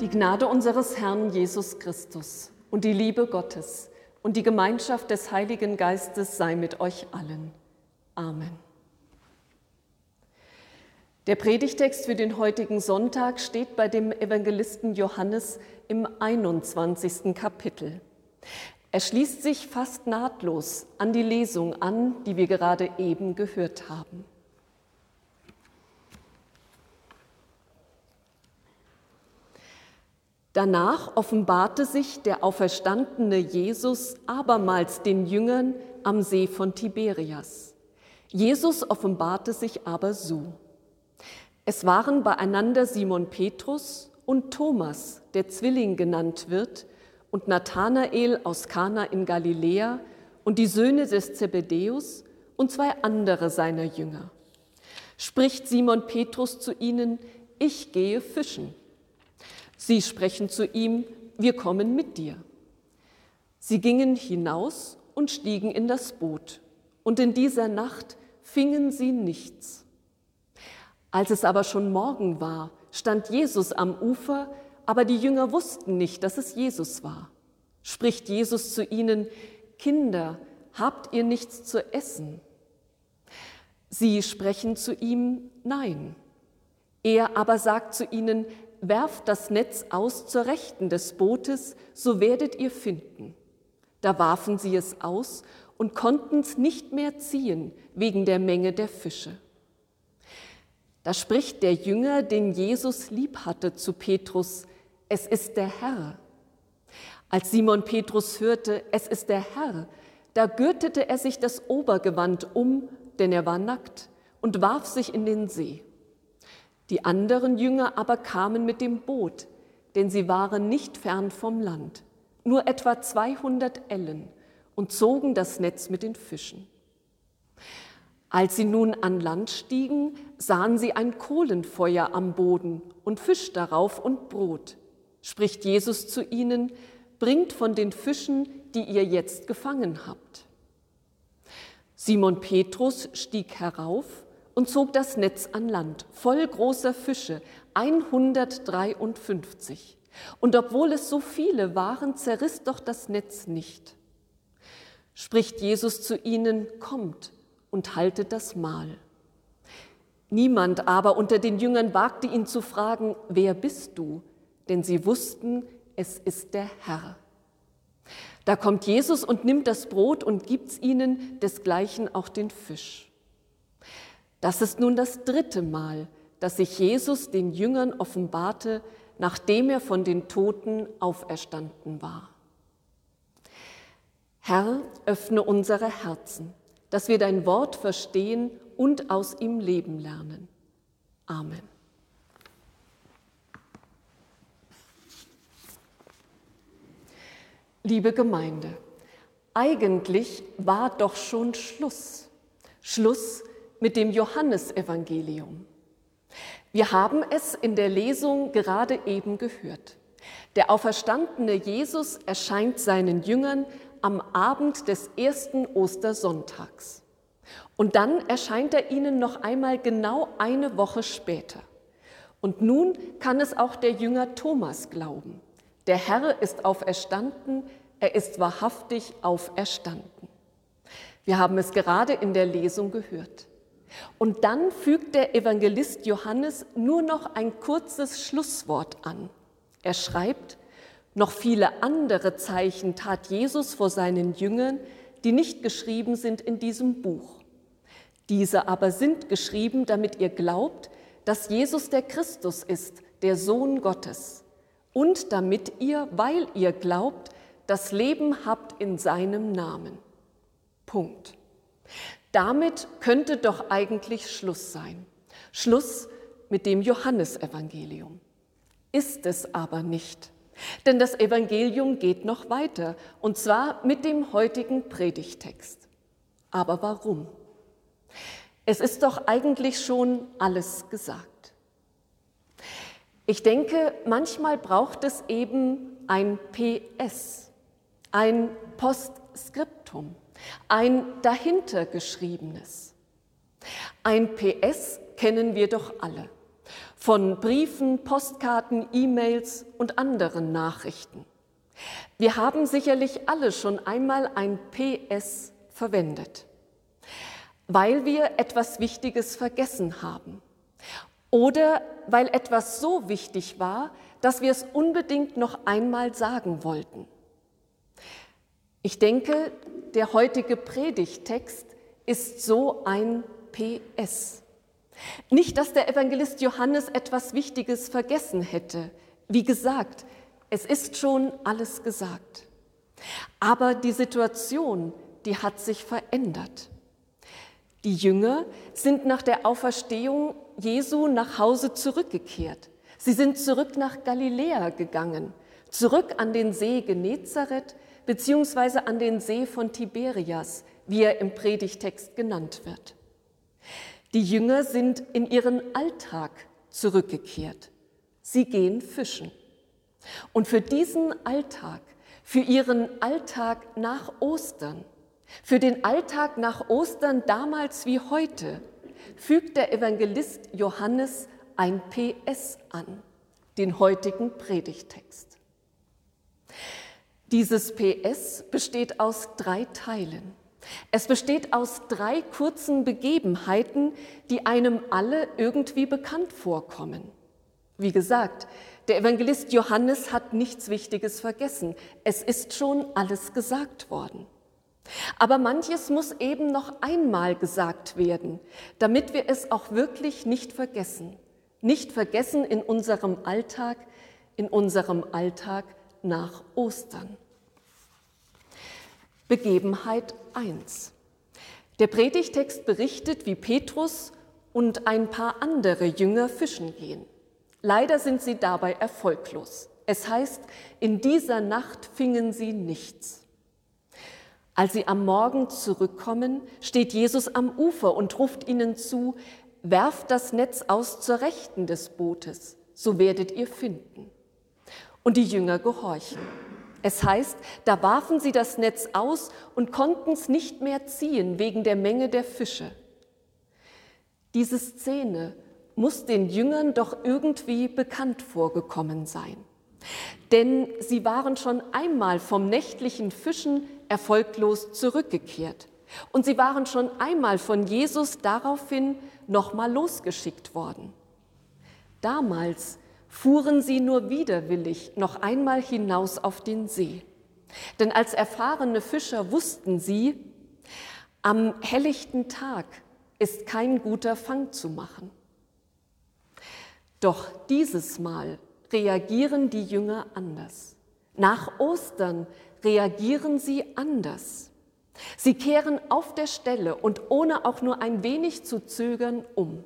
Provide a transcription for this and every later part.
Die Gnade unseres Herrn Jesus Christus und die Liebe Gottes und die Gemeinschaft des Heiligen Geistes sei mit euch allen. Amen. Der Predigtext für den heutigen Sonntag steht bei dem Evangelisten Johannes im 21. Kapitel. Er schließt sich fast nahtlos an die Lesung an, die wir gerade eben gehört haben. Danach offenbarte sich der auferstandene Jesus abermals den Jüngern am See von Tiberias. Jesus offenbarte sich aber so. Es waren beieinander Simon Petrus und Thomas, der Zwilling genannt wird, und Nathanael aus Kana in Galiläa und die Söhne des Zebedäus und zwei andere seiner Jünger. Spricht Simon Petrus zu ihnen, ich gehe fischen. Sie sprechen zu ihm, wir kommen mit dir. Sie gingen hinaus und stiegen in das Boot, und in dieser Nacht fingen sie nichts. Als es aber schon Morgen war, stand Jesus am Ufer, aber die Jünger wussten nicht, dass es Jesus war. Spricht Jesus zu ihnen, Kinder, habt ihr nichts zu essen? Sie sprechen zu ihm, nein. Er aber sagt zu ihnen, werft das Netz aus zur Rechten des Bootes, so werdet ihr finden. Da warfen sie es aus und konnten es nicht mehr ziehen wegen der Menge der Fische. Da spricht der Jünger, den Jesus lieb hatte, zu Petrus, es ist der Herr. Als Simon Petrus hörte, es ist der Herr, da gürtete er sich das Obergewand um, denn er war nackt, und warf sich in den See. Die anderen Jünger aber kamen mit dem Boot, denn sie waren nicht fern vom Land, nur etwa 200 Ellen, und zogen das Netz mit den Fischen. Als sie nun an Land stiegen, sahen sie ein Kohlenfeuer am Boden und Fisch darauf und Brot spricht Jesus zu ihnen, bringt von den Fischen, die ihr jetzt gefangen habt. Simon Petrus stieg herauf und zog das Netz an Land, voll großer Fische, 153. Und obwohl es so viele waren, zerriss doch das Netz nicht. Spricht Jesus zu ihnen, kommt und haltet das Mahl. Niemand aber unter den Jüngern wagte ihn zu fragen, wer bist du? denn sie wussten, es ist der Herr. Da kommt Jesus und nimmt das Brot und gibt's ihnen, desgleichen auch den Fisch. Das ist nun das dritte Mal, dass sich Jesus den Jüngern offenbarte, nachdem er von den Toten auferstanden war. Herr, öffne unsere Herzen, dass wir dein Wort verstehen und aus ihm leben lernen. Amen. Liebe Gemeinde, eigentlich war doch schon Schluss. Schluss mit dem Johannesevangelium. Wir haben es in der Lesung gerade eben gehört. Der auferstandene Jesus erscheint seinen Jüngern am Abend des ersten Ostersonntags. Und dann erscheint er ihnen noch einmal genau eine Woche später. Und nun kann es auch der Jünger Thomas glauben. Der Herr ist auferstanden, er ist wahrhaftig auferstanden. Wir haben es gerade in der Lesung gehört. Und dann fügt der Evangelist Johannes nur noch ein kurzes Schlusswort an. Er schreibt, noch viele andere Zeichen tat Jesus vor seinen Jüngern, die nicht geschrieben sind in diesem Buch. Diese aber sind geschrieben, damit ihr glaubt, dass Jesus der Christus ist, der Sohn Gottes und damit ihr, weil ihr glaubt, das Leben habt in seinem Namen. Punkt. Damit könnte doch eigentlich Schluss sein. Schluss mit dem Johannesevangelium. Ist es aber nicht. Denn das Evangelium geht noch weiter, und zwar mit dem heutigen Predigtext. Aber warum? Es ist doch eigentlich schon alles gesagt. Ich denke, manchmal braucht es eben ein PS, ein Postskriptum, ein dahintergeschriebenes. Ein PS kennen wir doch alle. von Briefen, Postkarten, E-Mails und anderen Nachrichten. Wir haben sicherlich alle schon einmal ein PS verwendet, weil wir etwas Wichtiges vergessen haben oder weil etwas so wichtig war, dass wir es unbedingt noch einmal sagen wollten. Ich denke, der heutige Predigtext ist so ein PS. Nicht, dass der Evangelist Johannes etwas Wichtiges vergessen hätte. Wie gesagt, es ist schon alles gesagt. Aber die Situation, die hat sich verändert. Die Jünger sind nach der Auferstehung Jesu nach Hause zurückgekehrt. Sie sind zurück nach Galiläa gegangen, zurück an den See Genezareth beziehungsweise an den See von Tiberias, wie er im Predigtext genannt wird. Die Jünger sind in ihren Alltag zurückgekehrt. Sie gehen fischen. Und für diesen Alltag, für ihren Alltag nach Ostern, für den Alltag nach Ostern damals wie heute, fügt der Evangelist Johannes ein PS an, den heutigen Predigtext. Dieses PS besteht aus drei Teilen. Es besteht aus drei kurzen Begebenheiten, die einem alle irgendwie bekannt vorkommen. Wie gesagt, der Evangelist Johannes hat nichts Wichtiges vergessen. Es ist schon alles gesagt worden. Aber manches muss eben noch einmal gesagt werden, damit wir es auch wirklich nicht vergessen. Nicht vergessen in unserem Alltag, in unserem Alltag nach Ostern. Begebenheit 1. Der Predigtext berichtet, wie Petrus und ein paar andere Jünger fischen gehen. Leider sind sie dabei erfolglos. Es heißt, in dieser Nacht fingen sie nichts. Als sie am Morgen zurückkommen, steht Jesus am Ufer und ruft ihnen zu, werft das Netz aus zur Rechten des Bootes, so werdet ihr finden. Und die Jünger gehorchen. Es heißt, da warfen sie das Netz aus und konnten es nicht mehr ziehen wegen der Menge der Fische. Diese Szene muss den Jüngern doch irgendwie bekannt vorgekommen sein. Denn sie waren schon einmal vom nächtlichen Fischen erfolglos zurückgekehrt. Und sie waren schon einmal von Jesus daraufhin nochmal losgeschickt worden. Damals fuhren sie nur widerwillig noch einmal hinaus auf den See. Denn als erfahrene Fischer wussten sie, am helllichten Tag ist kein guter Fang zu machen. Doch dieses Mal reagieren die Jünger anders. Nach Ostern reagieren sie anders. Sie kehren auf der Stelle und ohne auch nur ein wenig zu zögern um.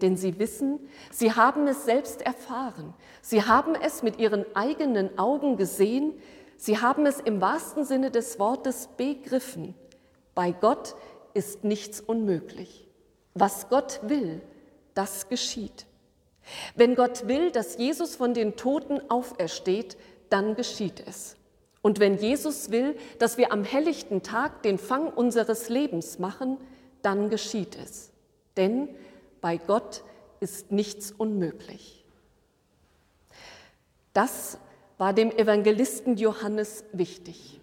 Denn sie wissen, sie haben es selbst erfahren. Sie haben es mit ihren eigenen Augen gesehen. Sie haben es im wahrsten Sinne des Wortes begriffen. Bei Gott ist nichts unmöglich. Was Gott will, das geschieht. Wenn Gott will, dass Jesus von den Toten aufersteht, dann geschieht es. Und wenn Jesus will, dass wir am helllichten Tag den Fang unseres Lebens machen, dann geschieht es. Denn bei Gott ist nichts unmöglich. Das war dem Evangelisten Johannes wichtig.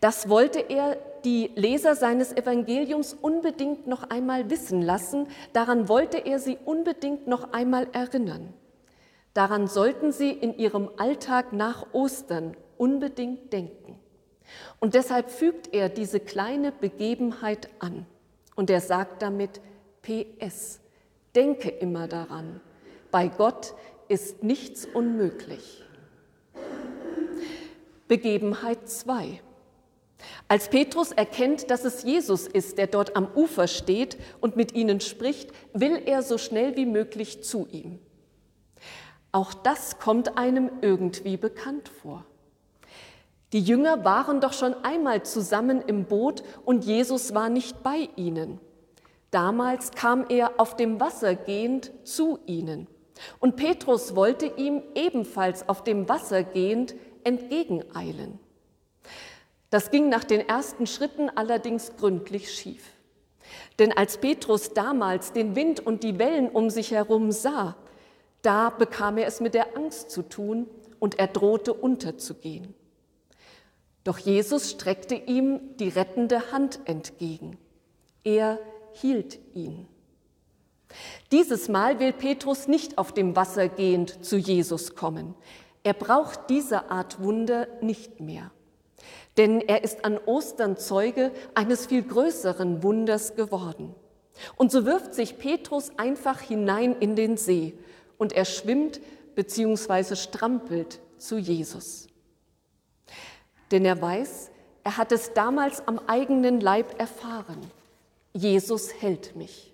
Das wollte er die Leser seines Evangeliums unbedingt noch einmal wissen lassen, daran wollte er sie unbedingt noch einmal erinnern. Daran sollten sie in ihrem Alltag nach Ostern unbedingt denken. Und deshalb fügt er diese kleine Begebenheit an. Und er sagt damit, PS, denke immer daran, bei Gott ist nichts unmöglich. Begebenheit 2. Als Petrus erkennt, dass es Jesus ist, der dort am Ufer steht und mit ihnen spricht, will er so schnell wie möglich zu ihm. Auch das kommt einem irgendwie bekannt vor. Die Jünger waren doch schon einmal zusammen im Boot und Jesus war nicht bei ihnen. Damals kam er auf dem Wasser gehend zu ihnen. Und Petrus wollte ihm ebenfalls auf dem Wasser gehend entgegeneilen. Das ging nach den ersten Schritten allerdings gründlich schief. Denn als Petrus damals den Wind und die Wellen um sich herum sah, da bekam er es mit der Angst zu tun und er drohte unterzugehen. Doch Jesus streckte ihm die rettende Hand entgegen. Er hielt ihn. Dieses Mal will Petrus nicht auf dem Wasser gehend zu Jesus kommen. Er braucht diese Art Wunder nicht mehr. Denn er ist an Ostern Zeuge eines viel größeren Wunders geworden. Und so wirft sich Petrus einfach hinein in den See und er schwimmt bzw. strampelt zu Jesus. Denn er weiß, er hat es damals am eigenen Leib erfahren. Jesus hält mich.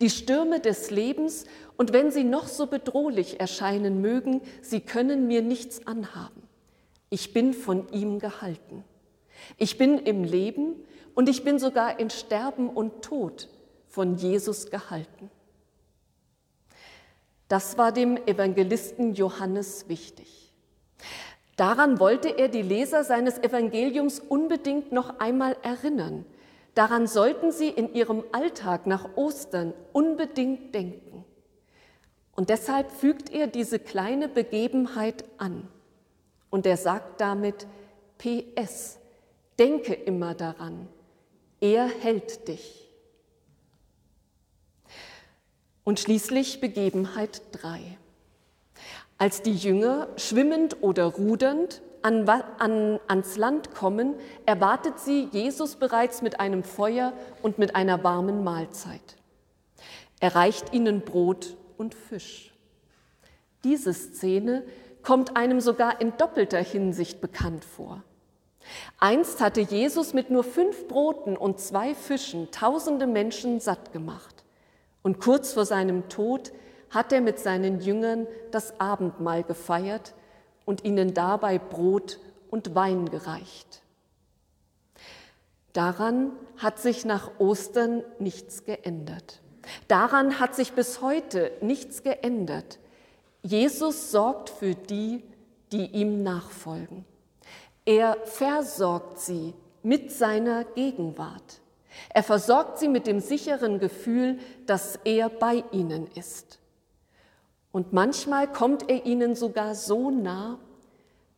Die Stürme des Lebens, und wenn sie noch so bedrohlich erscheinen mögen, sie können mir nichts anhaben. Ich bin von ihm gehalten. Ich bin im Leben und ich bin sogar in Sterben und Tod von Jesus gehalten. Das war dem Evangelisten Johannes wichtig. Daran wollte er die Leser seines Evangeliums unbedingt noch einmal erinnern. Daran sollten sie in ihrem Alltag nach Ostern unbedingt denken. Und deshalb fügt er diese kleine Begebenheit an. Und er sagt damit, PS, denke immer daran, er hält dich. Und schließlich Begebenheit 3. Als die Jünger schwimmend oder rudernd an, an, ans Land kommen, erwartet sie Jesus bereits mit einem Feuer und mit einer warmen Mahlzeit. Er reicht ihnen Brot und Fisch. Diese Szene kommt einem sogar in doppelter Hinsicht bekannt vor. Einst hatte Jesus mit nur fünf Broten und zwei Fischen tausende Menschen satt gemacht. Und kurz vor seinem Tod hat er mit seinen Jüngern das Abendmahl gefeiert und ihnen dabei Brot und Wein gereicht. Daran hat sich nach Ostern nichts geändert. Daran hat sich bis heute nichts geändert. Jesus sorgt für die, die ihm nachfolgen. Er versorgt sie mit seiner Gegenwart. Er versorgt sie mit dem sicheren Gefühl, dass er bei ihnen ist. Und manchmal kommt er ihnen sogar so nah,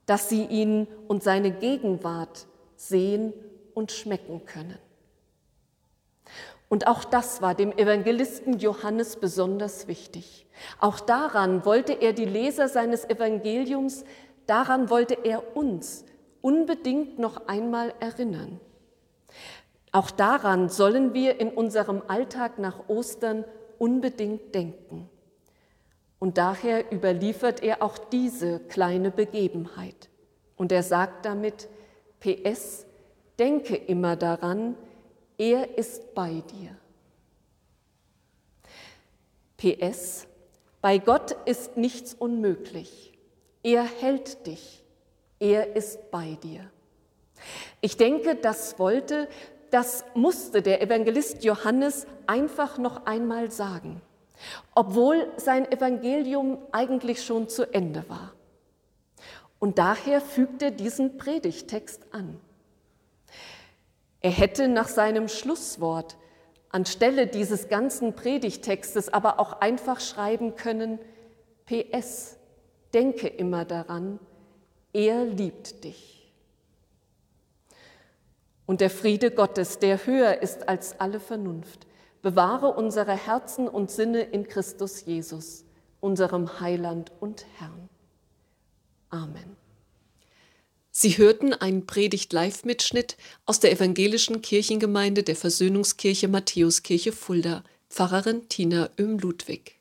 dass sie ihn und seine Gegenwart sehen und schmecken können. Und auch das war dem Evangelisten Johannes besonders wichtig. Auch daran wollte er die Leser seines Evangeliums, daran wollte er uns unbedingt noch einmal erinnern. Auch daran sollen wir in unserem Alltag nach Ostern unbedingt denken. Und daher überliefert er auch diese kleine Begebenheit. Und er sagt damit, PS, denke immer daran, er ist bei dir. PS, bei Gott ist nichts unmöglich. Er hält dich. Er ist bei dir. Ich denke, das wollte, das musste der Evangelist Johannes einfach noch einmal sagen obwohl sein Evangelium eigentlich schon zu Ende war. Und daher fügt er diesen Predigtext an. Er hätte nach seinem Schlusswort anstelle dieses ganzen Predigtextes aber auch einfach schreiben können, PS, denke immer daran, er liebt dich. Und der Friede Gottes, der höher ist als alle Vernunft, bewahre unsere Herzen und Sinne in Christus Jesus, unserem Heiland und Herrn. Amen. Sie hörten einen Predigt-Live-Mitschnitt aus der evangelischen Kirchengemeinde der Versöhnungskirche Matthäuskirche Fulda, Pfarrerin Tina Öhm-Ludwig.